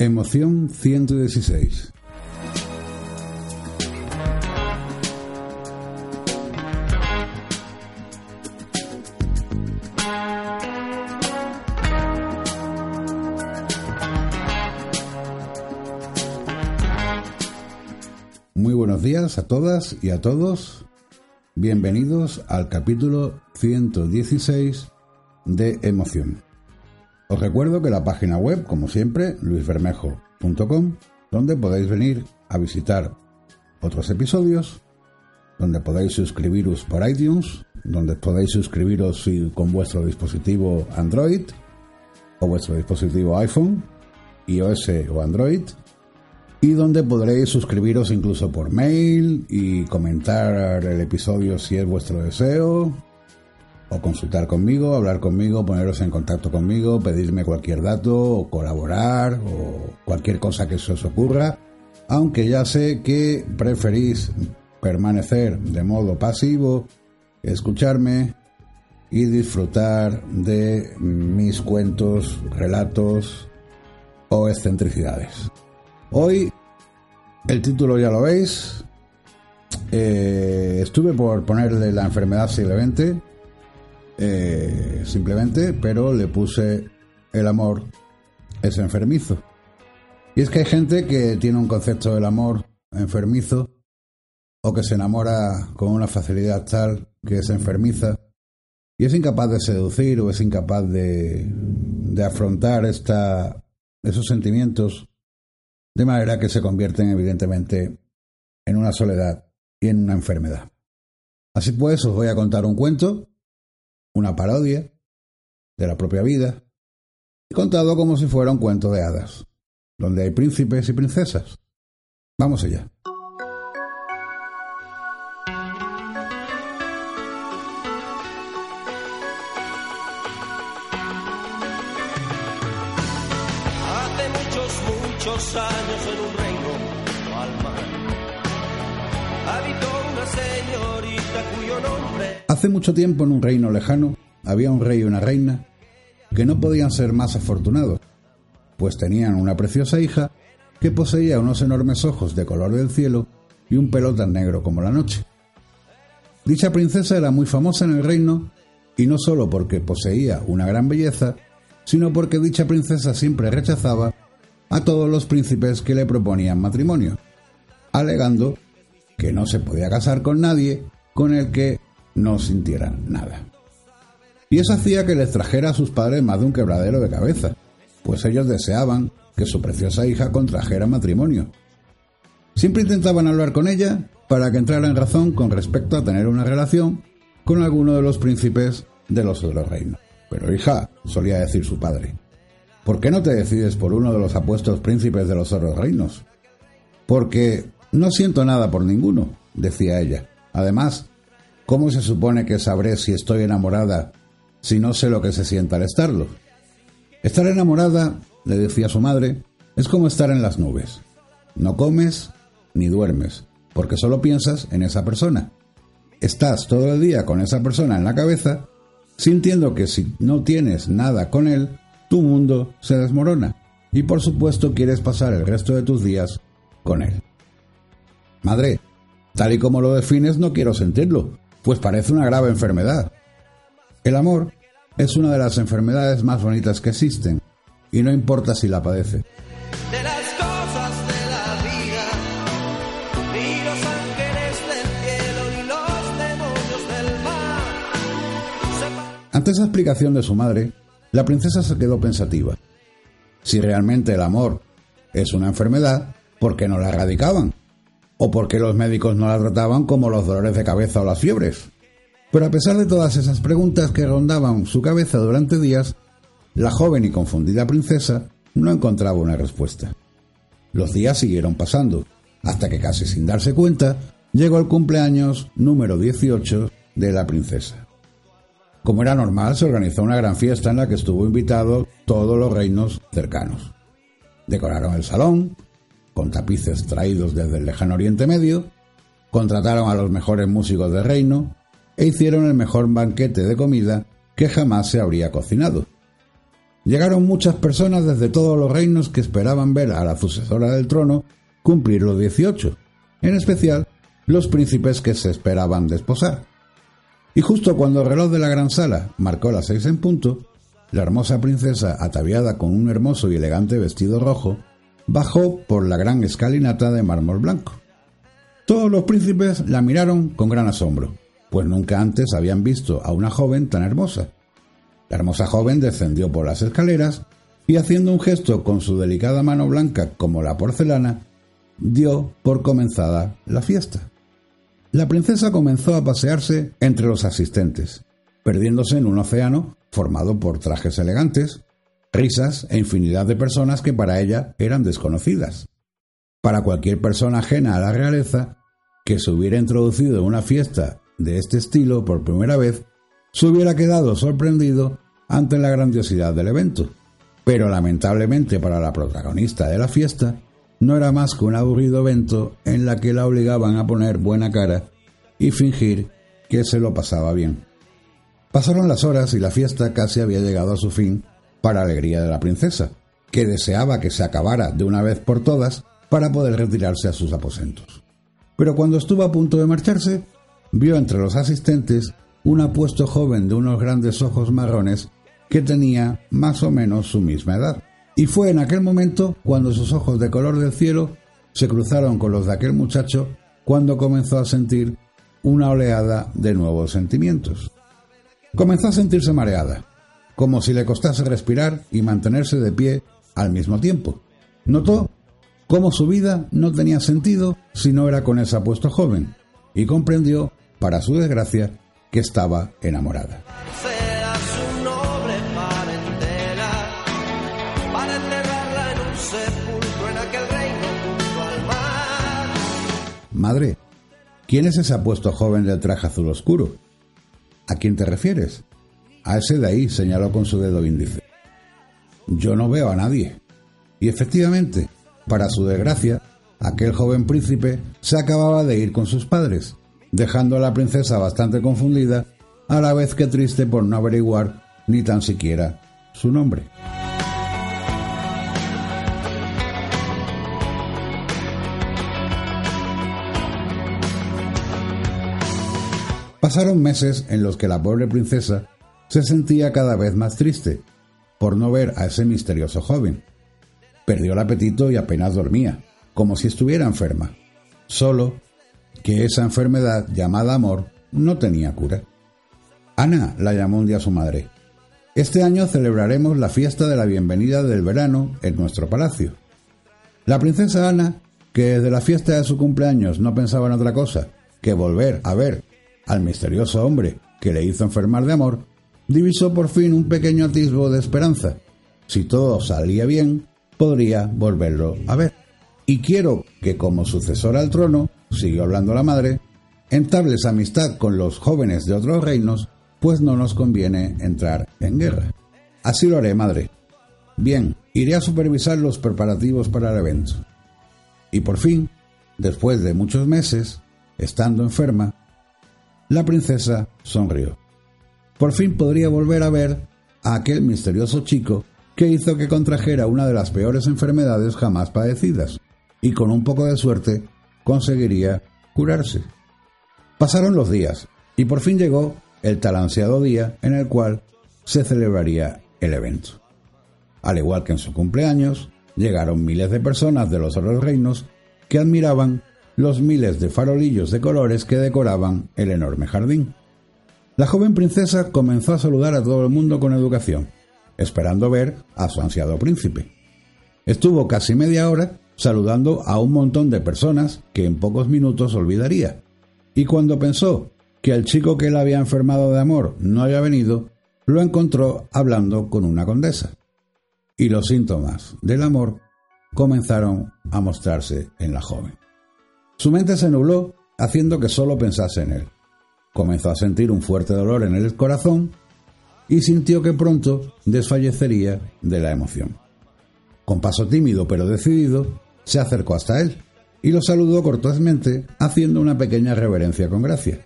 Emoción 116. Muy buenos días a todas y a todos. Bienvenidos al capítulo 116 de Emoción. Os recuerdo que la página web, como siempre, luisbermejo.com, donde podéis venir a visitar otros episodios, donde podéis suscribiros por iTunes, donde podéis suscribiros con vuestro dispositivo Android o vuestro dispositivo iPhone, iOS o Android, y donde podréis suscribiros incluso por mail y comentar el episodio si es vuestro deseo, consultar conmigo, hablar conmigo, poneros en contacto conmigo, pedirme cualquier dato o colaborar o cualquier cosa que se os ocurra, aunque ya sé que preferís permanecer de modo pasivo, escucharme y disfrutar de mis cuentos, relatos o excentricidades. Hoy el título ya lo veis. Eh, estuve por ponerle la enfermedad siglo eh, simplemente, pero le puse el amor es enfermizo. Y es que hay gente que tiene un concepto del amor enfermizo o que se enamora con una facilidad tal que es enfermiza y es incapaz de seducir o es incapaz de, de afrontar esta, esos sentimientos de manera que se convierten evidentemente en una soledad y en una enfermedad. Así pues, os voy a contar un cuento una parodia de la propia vida, contado como si fuera un cuento de hadas, donde hay príncipes y princesas. Vamos allá. Hace mucho tiempo en un reino lejano había un rey y una reina que no podían ser más afortunados, pues tenían una preciosa hija que poseía unos enormes ojos de color del cielo y un pelo tan negro como la noche. Dicha princesa era muy famosa en el reino y no solo porque poseía una gran belleza, sino porque dicha princesa siempre rechazaba a todos los príncipes que le proponían matrimonio, alegando que no se podía casar con nadie con el que no sintieran nada. Y eso hacía que les trajera a sus padres más de un quebradero de cabeza, pues ellos deseaban que su preciosa hija contrajera matrimonio. Siempre intentaban hablar con ella para que entrara en razón con respecto a tener una relación con alguno de los príncipes de los otros reinos. Pero hija, solía decir su padre, ¿por qué no te decides por uno de los apuestos príncipes de los otros reinos? Porque no siento nada por ninguno, decía ella. Además, ¿Cómo se supone que sabré si estoy enamorada si no sé lo que se siente al estarlo? Estar enamorada, le decía su madre, es como estar en las nubes. No comes ni duermes, porque solo piensas en esa persona. Estás todo el día con esa persona en la cabeza, sintiendo que si no tienes nada con él, tu mundo se desmorona y por supuesto quieres pasar el resto de tus días con él. Madre, tal y como lo defines no quiero sentirlo, pues parece una grave enfermedad. El amor es una de las enfermedades más bonitas que existen, y no importa si la padece. Ante esa explicación de su madre, la princesa se quedó pensativa. Si realmente el amor es una enfermedad, ¿por qué no la erradicaban? ¿O por qué los médicos no la trataban como los dolores de cabeza o las fiebres? Pero a pesar de todas esas preguntas que rondaban su cabeza durante días, la joven y confundida princesa no encontraba una respuesta. Los días siguieron pasando, hasta que casi sin darse cuenta, llegó el cumpleaños número 18 de la princesa. Como era normal, se organizó una gran fiesta en la que estuvo invitado todos los reinos cercanos. Decoraron el salón, con tapices traídos desde el lejano Oriente Medio, contrataron a los mejores músicos del reino e hicieron el mejor banquete de comida que jamás se habría cocinado. llegaron muchas personas desde todos los reinos que esperaban ver a la sucesora del trono cumplir los 18, en especial los príncipes que se esperaban desposar. Y justo cuando el reloj de la gran sala marcó las seis en punto, la hermosa princesa, ataviada con un hermoso y elegante vestido rojo, bajó por la gran escalinata de mármol blanco. Todos los príncipes la miraron con gran asombro, pues nunca antes habían visto a una joven tan hermosa. La hermosa joven descendió por las escaleras y haciendo un gesto con su delicada mano blanca como la porcelana, dio por comenzada la fiesta. La princesa comenzó a pasearse entre los asistentes, perdiéndose en un océano formado por trajes elegantes, risas e infinidad de personas que para ella eran desconocidas. Para cualquier persona ajena a la realeza que se hubiera introducido en una fiesta de este estilo por primera vez, se hubiera quedado sorprendido ante la grandiosidad del evento. Pero lamentablemente para la protagonista de la fiesta, no era más que un aburrido evento en la que la obligaban a poner buena cara y fingir que se lo pasaba bien. Pasaron las horas y la fiesta casi había llegado a su fin para alegría de la princesa, que deseaba que se acabara de una vez por todas para poder retirarse a sus aposentos. Pero cuando estuvo a punto de marcharse, vio entre los asistentes un apuesto joven de unos grandes ojos marrones que tenía más o menos su misma edad. Y fue en aquel momento cuando sus ojos de color del cielo se cruzaron con los de aquel muchacho cuando comenzó a sentir una oleada de nuevos sentimientos. Comenzó a sentirse mareada, como si le costase respirar y mantenerse de pie al mismo tiempo. Notó cómo su vida no tenía sentido si no era con ese apuesto joven, y comprendió, para su desgracia, que estaba enamorada. Sea su noble parentela, para enterrarla en un sepulcro en aquel reino junto al mar. Madre, ¿quién es ese apuesto joven del traje azul oscuro? ¿A quién te refieres? A ese de ahí, señaló con su dedo índice. Yo no veo a nadie. Y efectivamente, para su desgracia, aquel joven príncipe se acababa de ir con sus padres, dejando a la princesa bastante confundida, a la vez que triste por no averiguar ni tan siquiera su nombre. Pasaron meses en los que la pobre princesa se sentía cada vez más triste por no ver a ese misterioso joven. Perdió el apetito y apenas dormía, como si estuviera enferma. Solo que esa enfermedad llamada amor no tenía cura. Ana la llamó un día su madre. Este año celebraremos la fiesta de la bienvenida del verano en nuestro palacio. La princesa Ana, que desde la fiesta de su cumpleaños no pensaba en otra cosa que volver a ver al misterioso hombre que le hizo enfermar de amor, divisó por fin un pequeño atisbo de esperanza. Si todo salía bien, podría volverlo a ver. Y quiero que como sucesor al trono, siguió hablando la madre, entables amistad con los jóvenes de otros reinos, pues no nos conviene entrar en guerra. Así lo haré, madre. Bien, iré a supervisar los preparativos para el evento. Y por fin, después de muchos meses, estando enferma, la princesa sonrió. Por fin podría volver a ver a aquel misterioso chico que hizo que contrajera una de las peores enfermedades jamás padecidas, y con un poco de suerte conseguiría curarse. Pasaron los días, y por fin llegó el tal ansiado día en el cual se celebraría el evento. Al igual que en su cumpleaños, llegaron miles de personas de los otros reinos que admiraban los miles de farolillos de colores que decoraban el enorme jardín. La joven princesa comenzó a saludar a todo el mundo con educación, esperando ver a su ansiado príncipe. Estuvo casi media hora saludando a un montón de personas que en pocos minutos olvidaría, y cuando pensó que el chico que la había enfermado de amor no había venido, lo encontró hablando con una condesa. Y los síntomas del amor comenzaron a mostrarse en la joven. Su mente se nubló, haciendo que solo pensase en él. Comenzó a sentir un fuerte dolor en el corazón y sintió que pronto desfallecería de la emoción. Con paso tímido pero decidido, se acercó hasta él y lo saludó cortésmente, haciendo una pequeña reverencia con gracia.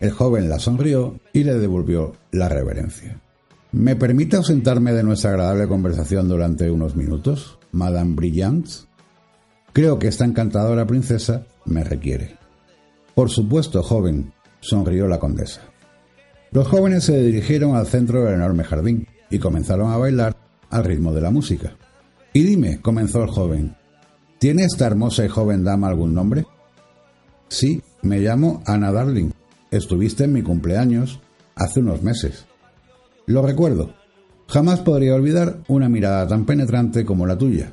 El joven la sonrió y le devolvió la reverencia. ¿Me permite ausentarme de nuestra agradable conversación durante unos minutos, Madame Brillant? Creo que esta encantadora princesa me requiere. Por supuesto, joven, sonrió la condesa. Los jóvenes se dirigieron al centro del enorme jardín y comenzaron a bailar al ritmo de la música. Y dime, comenzó el joven, ¿tiene esta hermosa y joven dama algún nombre? Sí, me llamo Ana Darling. Estuviste en mi cumpleaños hace unos meses. Lo recuerdo. Jamás podría olvidar una mirada tan penetrante como la tuya.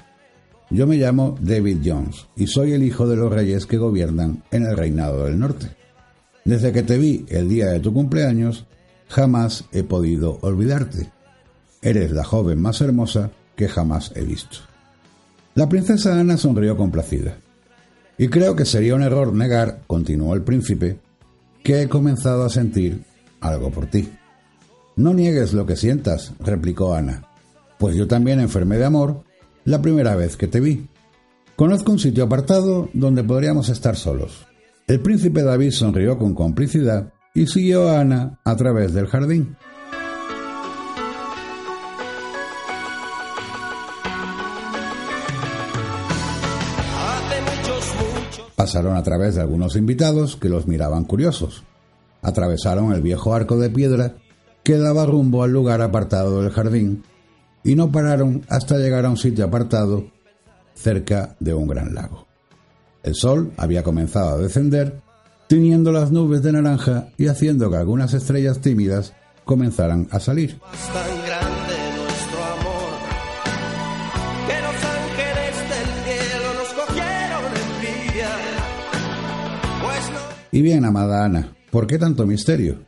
Yo me llamo David Jones y soy el hijo de los reyes que gobiernan en el reinado del norte. Desde que te vi el día de tu cumpleaños, jamás he podido olvidarte. Eres la joven más hermosa que jamás he visto. La princesa Ana sonrió complacida. Y creo que sería un error negar, continuó el príncipe, que he comenzado a sentir algo por ti. No niegues lo que sientas, replicó Ana, pues yo también enfermé de amor la primera vez que te vi. Conozco un sitio apartado donde podríamos estar solos. El príncipe David sonrió con complicidad y siguió a Ana a través del jardín. Pasaron a través de algunos invitados que los miraban curiosos. Atravesaron el viejo arco de piedra que daba rumbo al lugar apartado del jardín y no pararon hasta llegar a un sitio apartado cerca de un gran lago. El sol había comenzado a descender, tiñendo las nubes de naranja y haciendo que algunas estrellas tímidas comenzaran a salir. Y bien, amada Ana, ¿por qué tanto misterio?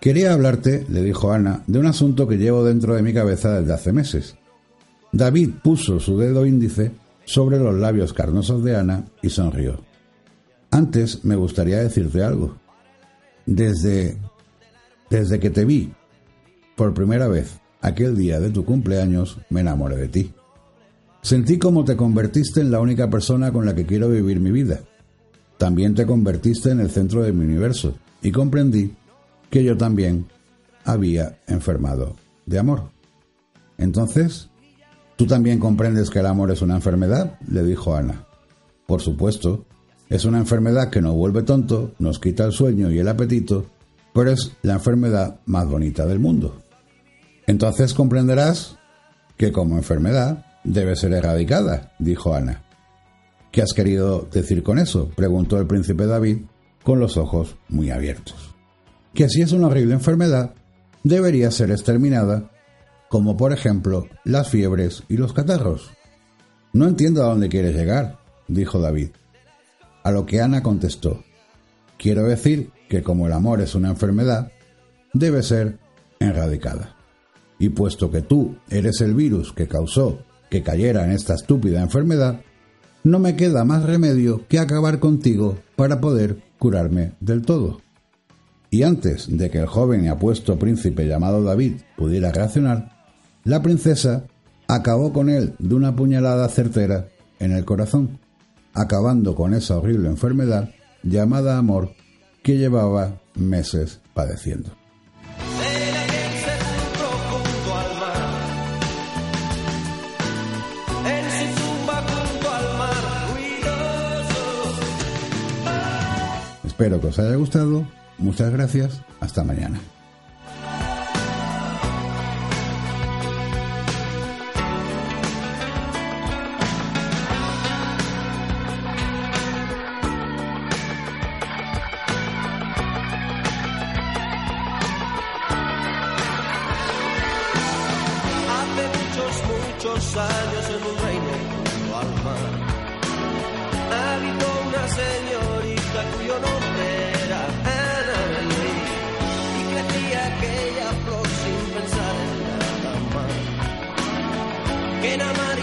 Quería hablarte, le dijo Ana, de un asunto que llevo dentro de mi cabeza desde hace meses. David puso su dedo índice sobre los labios carnosos de Ana y sonrió. Antes me gustaría decirte algo. Desde desde que te vi por primera vez aquel día de tu cumpleaños, me enamoré de ti. Sentí como te convertiste en la única persona con la que quiero vivir mi vida. También te convertiste en el centro de mi universo y comprendí que yo también había enfermado de amor. Entonces, ¿tú también comprendes que el amor es una enfermedad? le dijo Ana. Por supuesto, es una enfermedad que nos vuelve tonto, nos quita el sueño y el apetito, pero es la enfermedad más bonita del mundo. Entonces comprenderás que como enfermedad debe ser erradicada, dijo Ana. ¿Qué has querido decir con eso? preguntó el príncipe David con los ojos muy abiertos que si es una horrible enfermedad, debería ser exterminada, como por ejemplo las fiebres y los catarros. No entiendo a dónde quieres llegar, dijo David. A lo que Ana contestó, quiero decir que como el amor es una enfermedad, debe ser erradicada. Y puesto que tú eres el virus que causó que cayera en esta estúpida enfermedad, no me queda más remedio que acabar contigo para poder curarme del todo. Y antes de que el joven y apuesto príncipe llamado David pudiera reaccionar, la princesa acabó con él de una puñalada certera en el corazón, acabando con esa horrible enfermedad llamada amor que llevaba meses padeciendo. Espero que os haya gustado Muchas gracias, hasta mañana. Que en amar